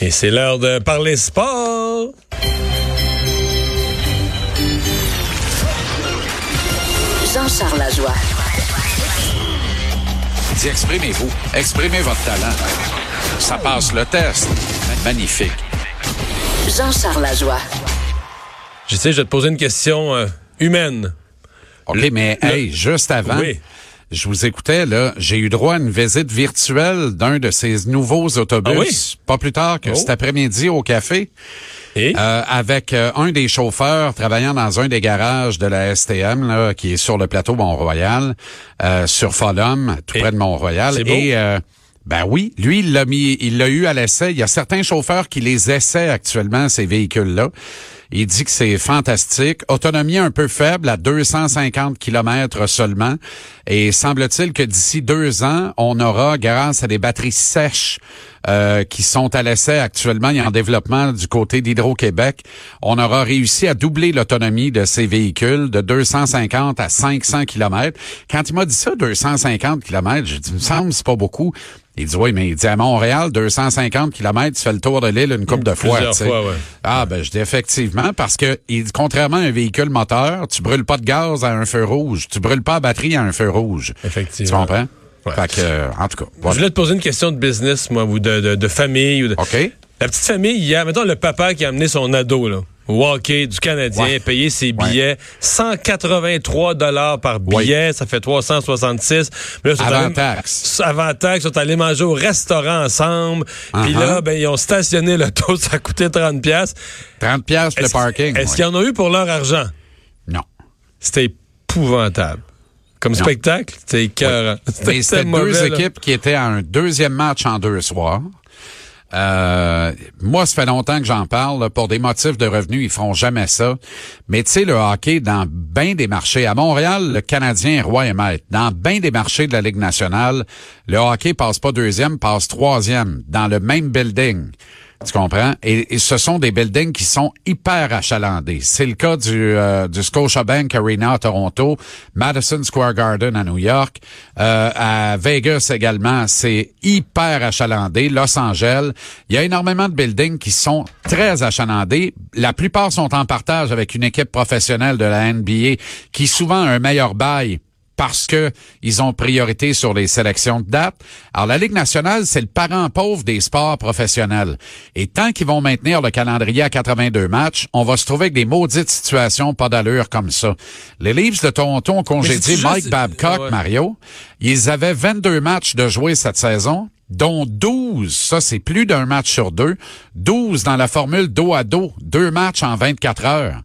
Et c'est l'heure de parler sport. Jean-Charles Lajoie. Dis, exprimez-vous. Exprimez votre talent. Ça passe le test. Magnifique. Jean-Charles Lajoie. Je sais, je vais te poser une question euh, humaine. OK, Le- mais le- hey, juste avant, Oui. Je vous écoutais, là, j'ai eu droit à une visite virtuelle d'un de ces nouveaux autobus, Ah oui? pas plus tard que Oh. cet après-midi au café, Et? euh, avec euh, un des chauffeurs travaillant dans un des garages de la STM, là, qui est sur le plateau Mont-Royal, euh, sur Folum, tout Et- près de Mont-Royal. Et euh, ben oui, lui, il l'a mis, il l'a eu à l'essai. Il y a certains chauffeurs qui les essaient actuellement, ces véhicules-là. Il dit que c'est fantastique. Autonomie un peu faible, à 250 km seulement. Et semble-t-il que d'ici deux ans, on aura, grâce à des batteries sèches euh, qui sont à l'essai actuellement et en développement du côté d'Hydro-Québec, on aura réussi à doubler l'autonomie de ces véhicules de 250 à 500 km. Quand il m'a dit ça, 250 km, j'ai dit, il me semble, c'est pas beaucoup. Il dit, oui, mais il dit, à Montréal, 250 km, tu fais le tour de l'île une couple de fois. Fois, ouais. Ah, ben, je dis effectivement, parce que, il dit, contrairement à un véhicule moteur, tu brûles pas de gaz à un feu rouge. Tu brûles pas la batterie à un feu rouge. Effectivement. Tu comprends? Ouais. Fait que, euh, en tout cas, Je voulais te poser une question de business, moi, ou de, de, de famille. Ou de... OK? La petite famille, hier, mettons le papa qui a amené son ado, là, au hockey du Canadien, Ouais. payé ses billets, 183 dollars par billet, ça fait 366. Mais là, ils sont Avant allés- taxe. Avant taxe, ils sont allés manger au restaurant ensemble. Puis Uh-huh. là, ben, ils ont stationné l'auto, ça a coûté 30 pièces. 30 piastres le parking. est-ce ouais. qu'ils en ont eu pour leur argent? Non. C'était épouvantable. Comme Non. spectacle, c'était écœurant. C'était deux là. équipes qui étaient à un deuxième match en deux soirs. Euh, moi, ça fait longtemps que j'en parle. Pour des motifs de revenus, ils feront jamais ça. Mais tu sais, le hockey, dans bien des marchés, à Montréal, le Canadien est roi et maître. Dans bien des marchés de la Ligue nationale, le hockey passe pas deuxième, passe troisième, dans le même building. Tu comprends? Et, ce sont des buildings qui sont hyper achalandés. C'est le cas du, euh, du Scotiabank Arena à Toronto, Madison Square Garden à New York, euh, à Vegas également, c'est hyper achalandé. Los Angeles, il y a énormément de buildings qui sont très achalandés. La plupart sont en partage avec une équipe professionnelle de la NBA qui souvent a un meilleur bail parce que ils ont priorité sur les sélections de date. Alors la Ligue nationale, c'est le parent pauvre des sports professionnels. Et tant qu'ils vont maintenir le calendrier à 82 matchs, on va se trouver avec des maudites situations pas d'allure comme ça. Les Leafs de Toronto ont congédié Mike Babcock, Ouais. Mario. Ils avaient 22 matchs de jouer cette saison dont 12, ça c'est plus d'un match sur deux, 12 dans la formule dos à dos, deux matchs en 24 heures.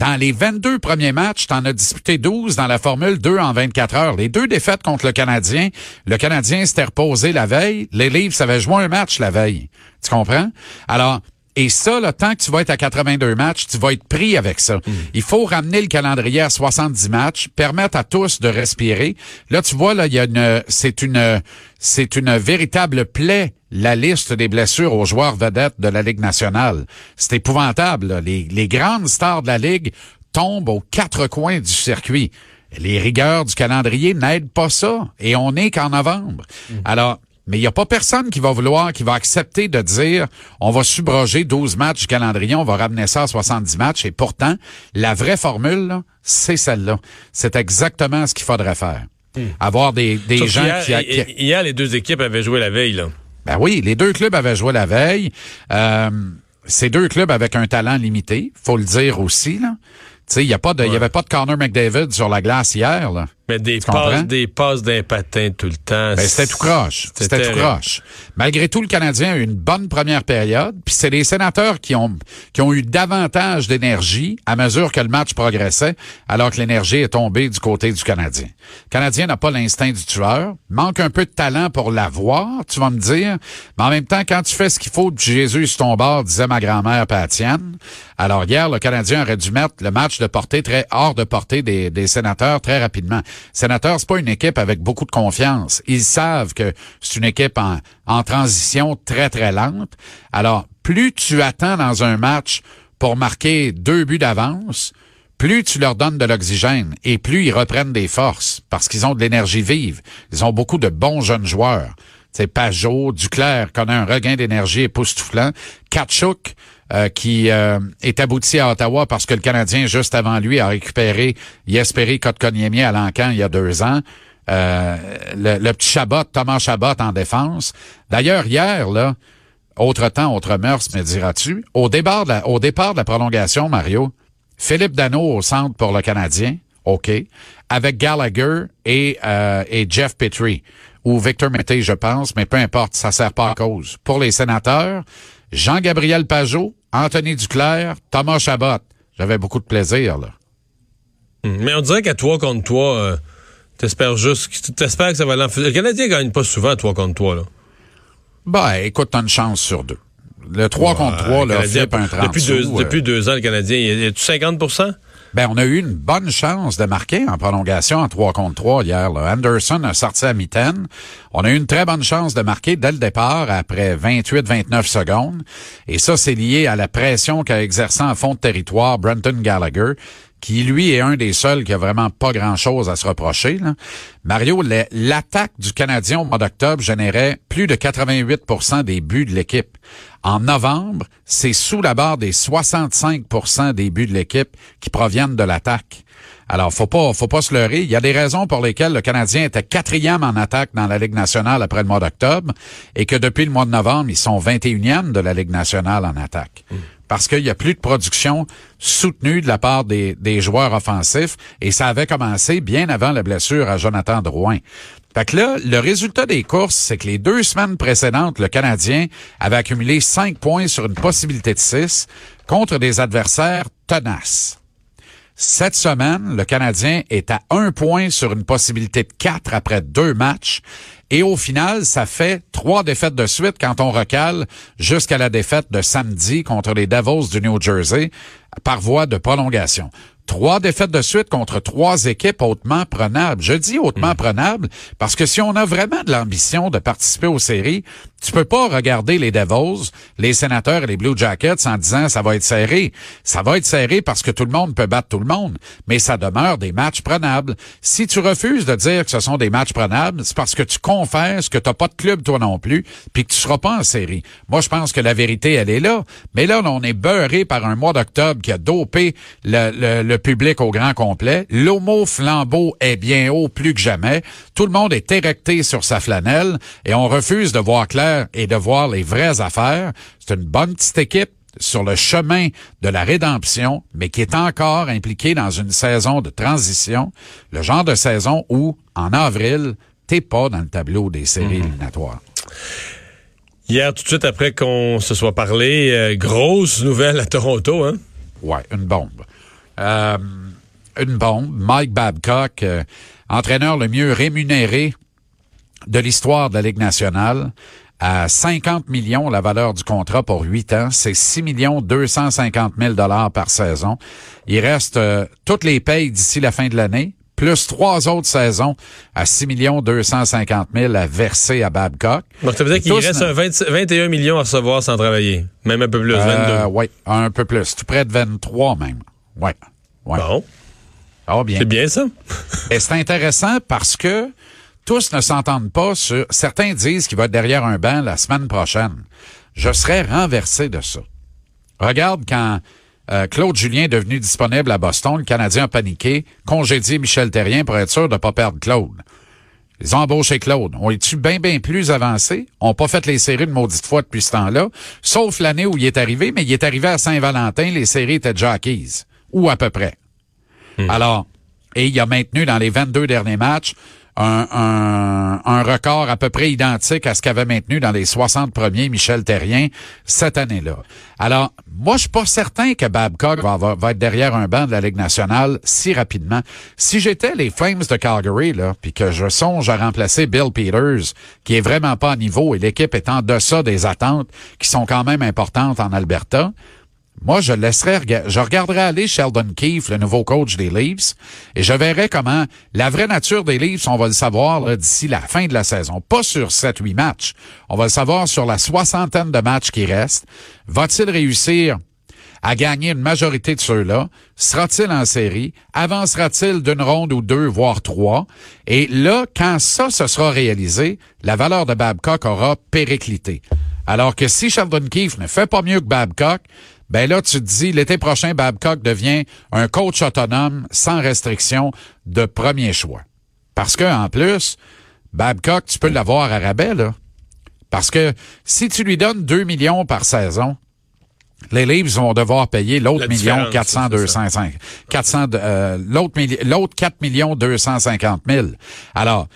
Dans les 22 premiers matchs, t'en as disputé 12 dans la formule 2 en 24 heures. Les deux défaites contre le Canadien, le Canadien s'était reposé la veille, les Leafs avaient joué un match la veille. Tu comprends? Alors, et ça, là, tant que tu vas être à 82 matchs, tu vas être pris avec ça. Il faut ramener le calendrier à 70 matchs, permettre à tous de respirer. Là, tu vois, là, il y a une, c'est une, c'est une véritable plaie, la liste des blessures aux joueurs vedettes de la Ligue nationale. C'est épouvantable, là. Les, les grandes stars de la Ligue tombent aux quatre coins du circuit. Les rigueurs du calendrier n'aident pas ça. Et on n'est qu'en novembre. Alors, mais il n'y a pas personne qui va vouloir, qui va accepter de dire on va subroger 12 matchs du calendrier, on va ramener ça à 70 matchs. Et pourtant, la vraie formule, c'est celle-là. C'est exactement ce qu'il faudrait faire. Avoir des, des Sauf gens qui, a- qui- hi- Hier, les deux équipes avaient joué la veille, là. Ben oui, les deux clubs avaient joué la veille. Euh, ces deux clubs avec un talent limité, faut le dire aussi. Là. Il y a pas de, il y avait pas de Connor McDavid sur la glace hier. Là. Mais des Tu comprends? passes, des passes d'un patin tout le temps. Ben, c'était tout croche. C'était tout croche. Malgré tout, le Canadien a eu une bonne première période. Puis c'est les sénateurs qui ont qui ont eu davantage d'énergie à mesure que le match progressait, alors que l'énergie est tombée du côté du Canadien. Le Canadien n'a pas l'instinct du tueur, manque un peu de talent pour l'avoir, tu vas me dire. Mais en même temps, quand tu fais ce qu'il faut, Jésus sur ton bord, disait ma grand-mère Patienne. Alors hier, le Canadien aurait dû mettre le match de portée très hors de portée des, des sénateurs très rapidement. Sénateurs, c'est pas une équipe avec beaucoup de confiance. Ils savent que c'est une équipe en, en transition très, très lente. Alors, plus tu attends dans un match pour marquer deux buts d'avance, plus tu leur donnes de l'oxygène et plus ils reprennent des forces parce qu'ils ont de l'énergie vive. Ils ont beaucoup de bons jeunes joueurs. C'est Pajot, Duclair connaît un regain d'énergie époustouflant. Kachuk, euh, qui euh, est abouti à Ottawa parce que le Canadien, juste avant lui, a récupéré Yesperi Kotkaniemi à l'encan il y a deux ans. Euh, le, petit Chabot, Thomas Chabot en défense. D'ailleurs, hier, là, autre temps, autre mœurs, me diras-tu, au départ, de la, au départ de la prolongation, Mario, Philippe Dano au centre pour le Canadien, OK, avec Gallagher et, et Jeff Petrie, ou Victor Mété, je pense, mais peu importe, ça sert pas à cause. Pour les sénateurs, Jean-Gabriel Pajot, Anthony Duclair, Thomas Chabot. J'avais beaucoup de plaisir, là. Hmm. Mais on dirait qu'à toi contre toi, euh, t'espères juste, t'espères que ça va l'enfuir. Le Canadien gagne pas souvent à toi contre toi, là. Ben, écoute, t'as une chance sur deux. Le 3 contre 3, là, Philippe, un 30 depuis, deux, depuis deux ans, le Canadien, il a 50 ben, on a eu une bonne chance de marquer en prolongation en 3 contre 3 hier. Anderson a sorti à mitaine. On a eu une très bonne chance de marquer dès le départ après 28-29 secondes. Et ça, c'est lié à la pression qu'a exercé en fond de territoire Brenton Gallagher qui lui est un des seuls qui a vraiment pas grand-chose à se reprocher. Mario, l'attaque du Canadien au mois d'octobre générait plus de 88% des buts de l'équipe. En novembre, c'est sous la barre des 65% des buts de l'équipe qui proviennent de l'attaque. Alors, faut pas, faut pas se leurrer. Il y a des raisons pour lesquelles le Canadien était quatrième en attaque dans la Ligue nationale après le mois d'octobre et que depuis le mois de novembre, ils sont 21e de la Ligue nationale en attaque. Mm. Parce qu'il y a plus de production soutenue de la part des, des joueurs offensifs et ça avait commencé bien avant la blessure à Jonathan Drouin. Fait que là, le résultat des courses, c'est que les deux semaines précédentes, le Canadien avait accumulé cinq points sur une possibilité de six contre des adversaires tenaces. Cette semaine, le Canadien est à un point sur une possibilité de quatre après deux matchs. Et au final, ça fait trois défaites de suite quand on recale jusqu'à la défaite de samedi contre les Devils du New Jersey par voie de prolongation. Trois défaites de suite contre trois équipes hautement prenables. Je dis hautement hmm. prenables parce que si on a vraiment de l'ambition de participer aux séries, tu peux pas regarder les Devils, les sénateurs et les Blue Jackets en disant ça va être serré. Ça va être serré parce que tout le monde peut battre tout le monde, mais ça demeure des matchs prenables. Si tu refuses de dire que ce sont des matchs prenables, c'est parce que tu confesses que t'as pas de club toi non plus, puis que tu seras pas en série. Moi, je pense que la vérité, elle est là. Mais là, on est beurré par un mois d'octobre qui a dopé le, le public au grand complet. L'homo flambeau est bien haut plus que jamais. Tout le monde est érecté sur sa flanelle et on refuse de voir clair et de voir les vraies affaires. C'est une bonne petite équipe sur le chemin de la rédemption, mais qui est encore impliquée dans une saison de transition, le genre de saison où, en avril, t'es pas dans le tableau des séries mhm. éliminatoires. Hier, tout de suite après qu'on se soit parlé, euh, grosse nouvelle à Toronto, hein? Ouais, une bombe. Euh, une bombe. Mike Babcock, euh, entraîneur le mieux rémunéré de l'histoire de la Ligue nationale, à 50 millions la valeur du contrat pour 8 ans. C'est 6 millions 250 000 dollars par saison. Il reste euh, toutes les payes d'ici la fin de l'année, plus trois autres saisons à 6 millions 250 000 à verser à Babcock. Donc, ça veut dire qu'il reste 21 millions à recevoir sans travailler. Même un peu plus, 22. oui, un peu plus. Tout près de 23 même. Ouais. ouais. Bon. Ah, bien. C'est bien ça. Et c'est intéressant parce que tous ne s'entendent pas sur... Certains disent qu'il va être derrière un banc la semaine prochaine. Je serais renversé de ça. Regarde quand euh, Claude Julien est devenu disponible à Boston, le Canadien a paniqué, congédié Michel Terrien pour être sûr de ne pas perdre Claude. Ils ont embauché Claude. On est-tu bien, bien plus avancé? On n'a pas fait les séries de maudite fois depuis ce temps-là, sauf l'année où il est arrivé, mais il est arrivé à Saint-Valentin, les séries étaient déjà acquises. Ou à peu près. Hmm. Alors, et il a maintenu dans les 22 derniers matchs un, record à peu près identique à ce qu'avait maintenu dans les 60 premiers Michel Terrien cette année-là. Alors, moi, je suis pas certain que Babcock va, va, être derrière un banc de la Ligue nationale si rapidement. Si j'étais les Flames de Calgary, là, puis que je songe à remplacer Bill Peters, qui est vraiment pas à niveau et l'équipe est en deçà des attentes qui sont quand même importantes en Alberta, moi, je laisserais, je regarderais aller Sheldon Keefe, le nouveau coach des Leafs, et je verrais comment la vraie nature des Leafs, on va le savoir d'ici la fin de la saison. Pas sur 7-8 matchs. On va le savoir sur la soixantaine de matchs qui restent. Va-t-il réussir à gagner une majorité de ceux-là? Sera-t-il en série? Avancera-t-il d'une ronde ou deux, voire trois? Et là, quand ça se sera réalisé, la valeur de Babcock aura périclité. Alors que si Sheldon Keefe ne fait pas mieux que Babcock, ben là, tu te dis, l'été prochain, Babcock devient un coach autonome, sans restriction, de premier choix. Parce que, en plus, Babcock, tu peux l'avoir à rabais, là. Parce que si tu lui donnes 2 millions par saison, les Leafs vont devoir payer l'autre million 400 205 400 euh, l'autre l'autre 4 millions 250 000. Alors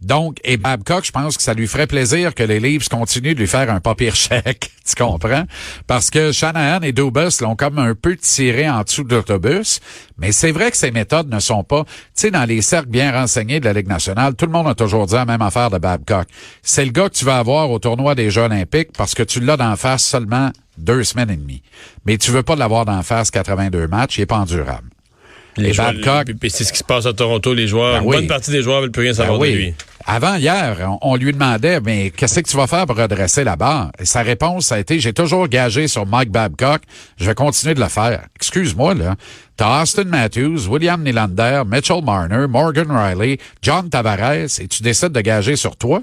donc, et Babcock, je pense que ça lui ferait plaisir que les Leafs continuent de lui faire un papier chèque, tu comprends? Parce que Shanahan et Dubus l'ont comme un peu tiré en dessous de l'autobus, mais c'est vrai que ces méthodes ne sont pas, tu sais, dans les cercles bien renseignés de la Ligue nationale, tout le monde a toujours dit la même affaire de Babcock. C'est le gars que tu vas avoir au tournoi des Jeux olympiques parce que tu l'as d'en face seulement deux semaines et demie. Mais tu veux pas l'avoir d'en face 82 matchs, il est pas endurable. Les Babcock. c'est ce qui se passe à Toronto, les joueurs. Ben une bonne partie des joueurs veulent plus rien savoir ben de lui. Avant hier, on, lui demandait, mais qu'est-ce que tu vas faire pour redresser la barre? Et sa réponse a été, j'ai toujours gagé sur Mike Babcock, je vais continuer de le faire. Excuse-moi, là. T'as Austin Matthews, William Nylander, Mitchell Marner, Morgan Riley, John Tavares, et tu décides de gager sur toi?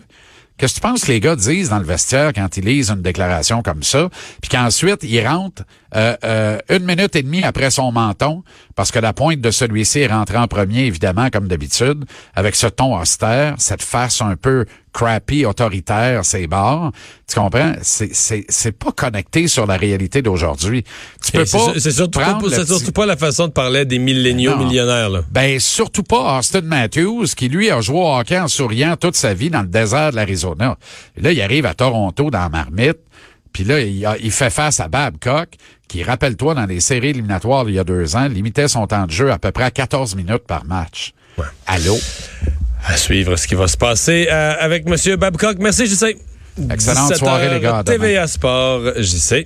Qu'est-ce que tu penses que les gars disent dans le vestiaire quand ils lisent une déclaration comme ça, puis qu'ensuite ils rentrent euh, euh, une minute et demie après son menton, parce que la pointe de celui-ci est rentrée en premier, évidemment, comme d'habitude, avec ce ton austère, cette face un peu crappy, autoritaire, ses barres. Tu comprends? C'est, c'est, c'est pas connecté sur la réalité d'aujourd'hui. Tu peux pas. C'est surtout, pas, c'est surtout pas la façon de parler des milléniaux millionnaires, là. Ben, surtout pas Austin Matthews, qui lui a joué au hockey en souriant toute sa vie dans le désert de l'Arizona. Là, il arrive à Toronto dans la marmite. Puis là, il, fait face à Babcock, qui, rappelle-toi, dans les séries éliminatoires il y a deux ans, limitait son temps de jeu à peu près à 14 minutes par match. Ouais. Allô? À suivre ce qui va se passer euh, avec M. Babcock. Merci, JC. Excellente soirée, les gars. TVA Sport, JC.